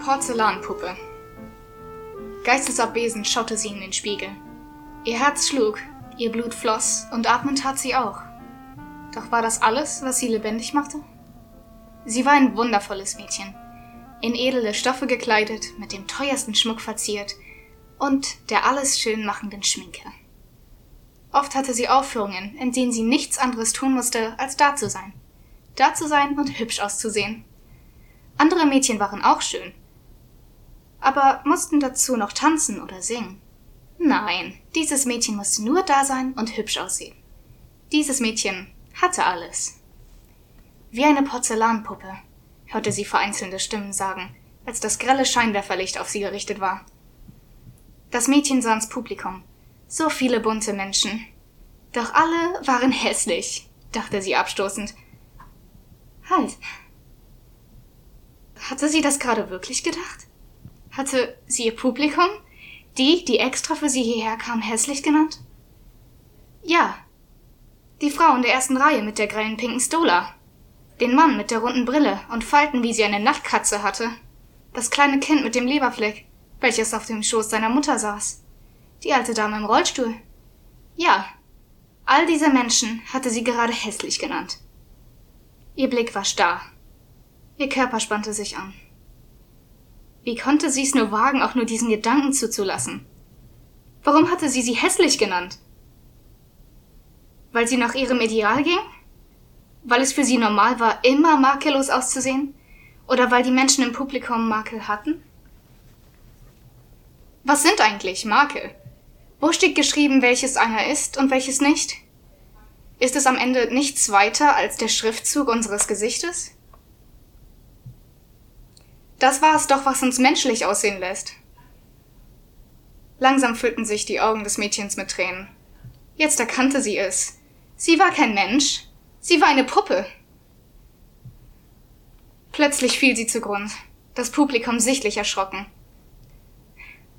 Porzellanpuppe. Geistesabwesend schaute sie in den Spiegel. Ihr Herz schlug, ihr Blut floss und atmen tat sie auch. Doch war das alles, was sie lebendig machte? Sie war ein wundervolles Mädchen, in edle Stoffe gekleidet, mit dem teuersten Schmuck verziert und der alles schön machenden Schminke. Oft hatte sie Aufführungen, in denen sie nichts anderes tun musste, als da zu sein. Da zu sein und hübsch auszusehen. Andere Mädchen waren auch schön, aber mussten dazu noch tanzen oder singen. Nein, dieses Mädchen musste nur da sein und hübsch aussehen. Dieses Mädchen hatte alles. Wie eine Porzellanpuppe, hörte sie vereinzelte Stimmen sagen, als das grelle Scheinwerferlicht auf sie gerichtet war. Das Mädchen sah ins Publikum. So viele bunte Menschen. Doch alle waren hässlich, dachte sie abstoßend. Halt, hatte sie das gerade wirklich gedacht? Hatte sie ihr Publikum, die, die extra für sie hierher kam, hässlich genannt? Ja. Die Frau in der ersten Reihe mit der grellen pinken Stola. Den Mann mit der runden Brille und Falten, wie sie eine Nachtkatze hatte. Das kleine Kind mit dem Leberfleck, welches auf dem Schoß seiner Mutter saß. Die alte Dame im Rollstuhl. Ja, all diese Menschen hatte sie gerade hässlich genannt. Ihr Blick war starr. Ihr Körper spannte sich an. Wie konnte sie es nur wagen, auch nur diesen Gedanken zuzulassen? Warum hatte sie sie hässlich genannt? Weil sie nach ihrem Ideal ging? Weil es für sie normal war, immer makellos auszusehen? Oder weil die Menschen im Publikum Makel hatten? Was sind eigentlich Makel? Wo steht geschrieben, welches einer ist und welches nicht? Ist es am Ende nichts weiter als der Schriftzug unseres Gesichtes? Das war es doch, was uns menschlich aussehen lässt. Langsam füllten sich die Augen des Mädchens mit Tränen. Jetzt erkannte sie es. Sie war kein Mensch. Sie war eine Puppe. Plötzlich fiel sie zugrund, das Publikum sichtlich erschrocken.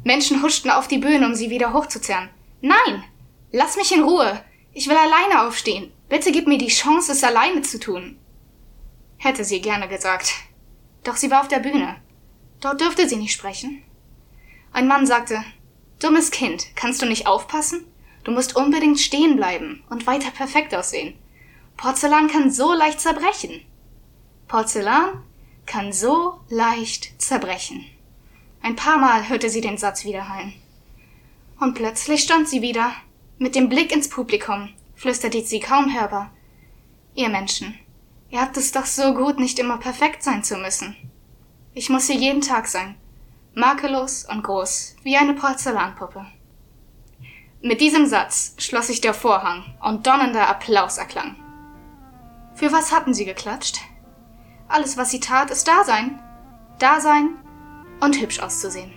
Menschen huschten auf die Bühne, um sie wieder hochzuzerren. Nein! Lass mich in Ruhe! Ich will alleine aufstehen. Bitte gib mir die Chance, es alleine zu tun. Hätte sie gerne gesagt. Doch sie war auf der Bühne. Dort dürfte sie nicht sprechen. Ein Mann sagte, Dummes Kind, kannst du nicht aufpassen? Du musst unbedingt stehen bleiben und weiter perfekt aussehen. Porzellan kann so leicht zerbrechen. Porzellan kann so leicht zerbrechen. Ein paar Mal hörte sie den Satz wiederhallen. Und plötzlich stand sie wieder. Mit dem Blick ins Publikum flüsterte sie kaum hörbar. Ihr Menschen, Ihr habt es doch so gut, nicht immer perfekt sein zu müssen. Ich muss hier jeden Tag sein. Makellos und groß, wie eine Porzellanpuppe. Mit diesem Satz schloss sich der Vorhang und donnernder Applaus erklang. Für was hatten sie geklatscht? Alles, was sie tat, ist Dasein. Dasein und hübsch auszusehen.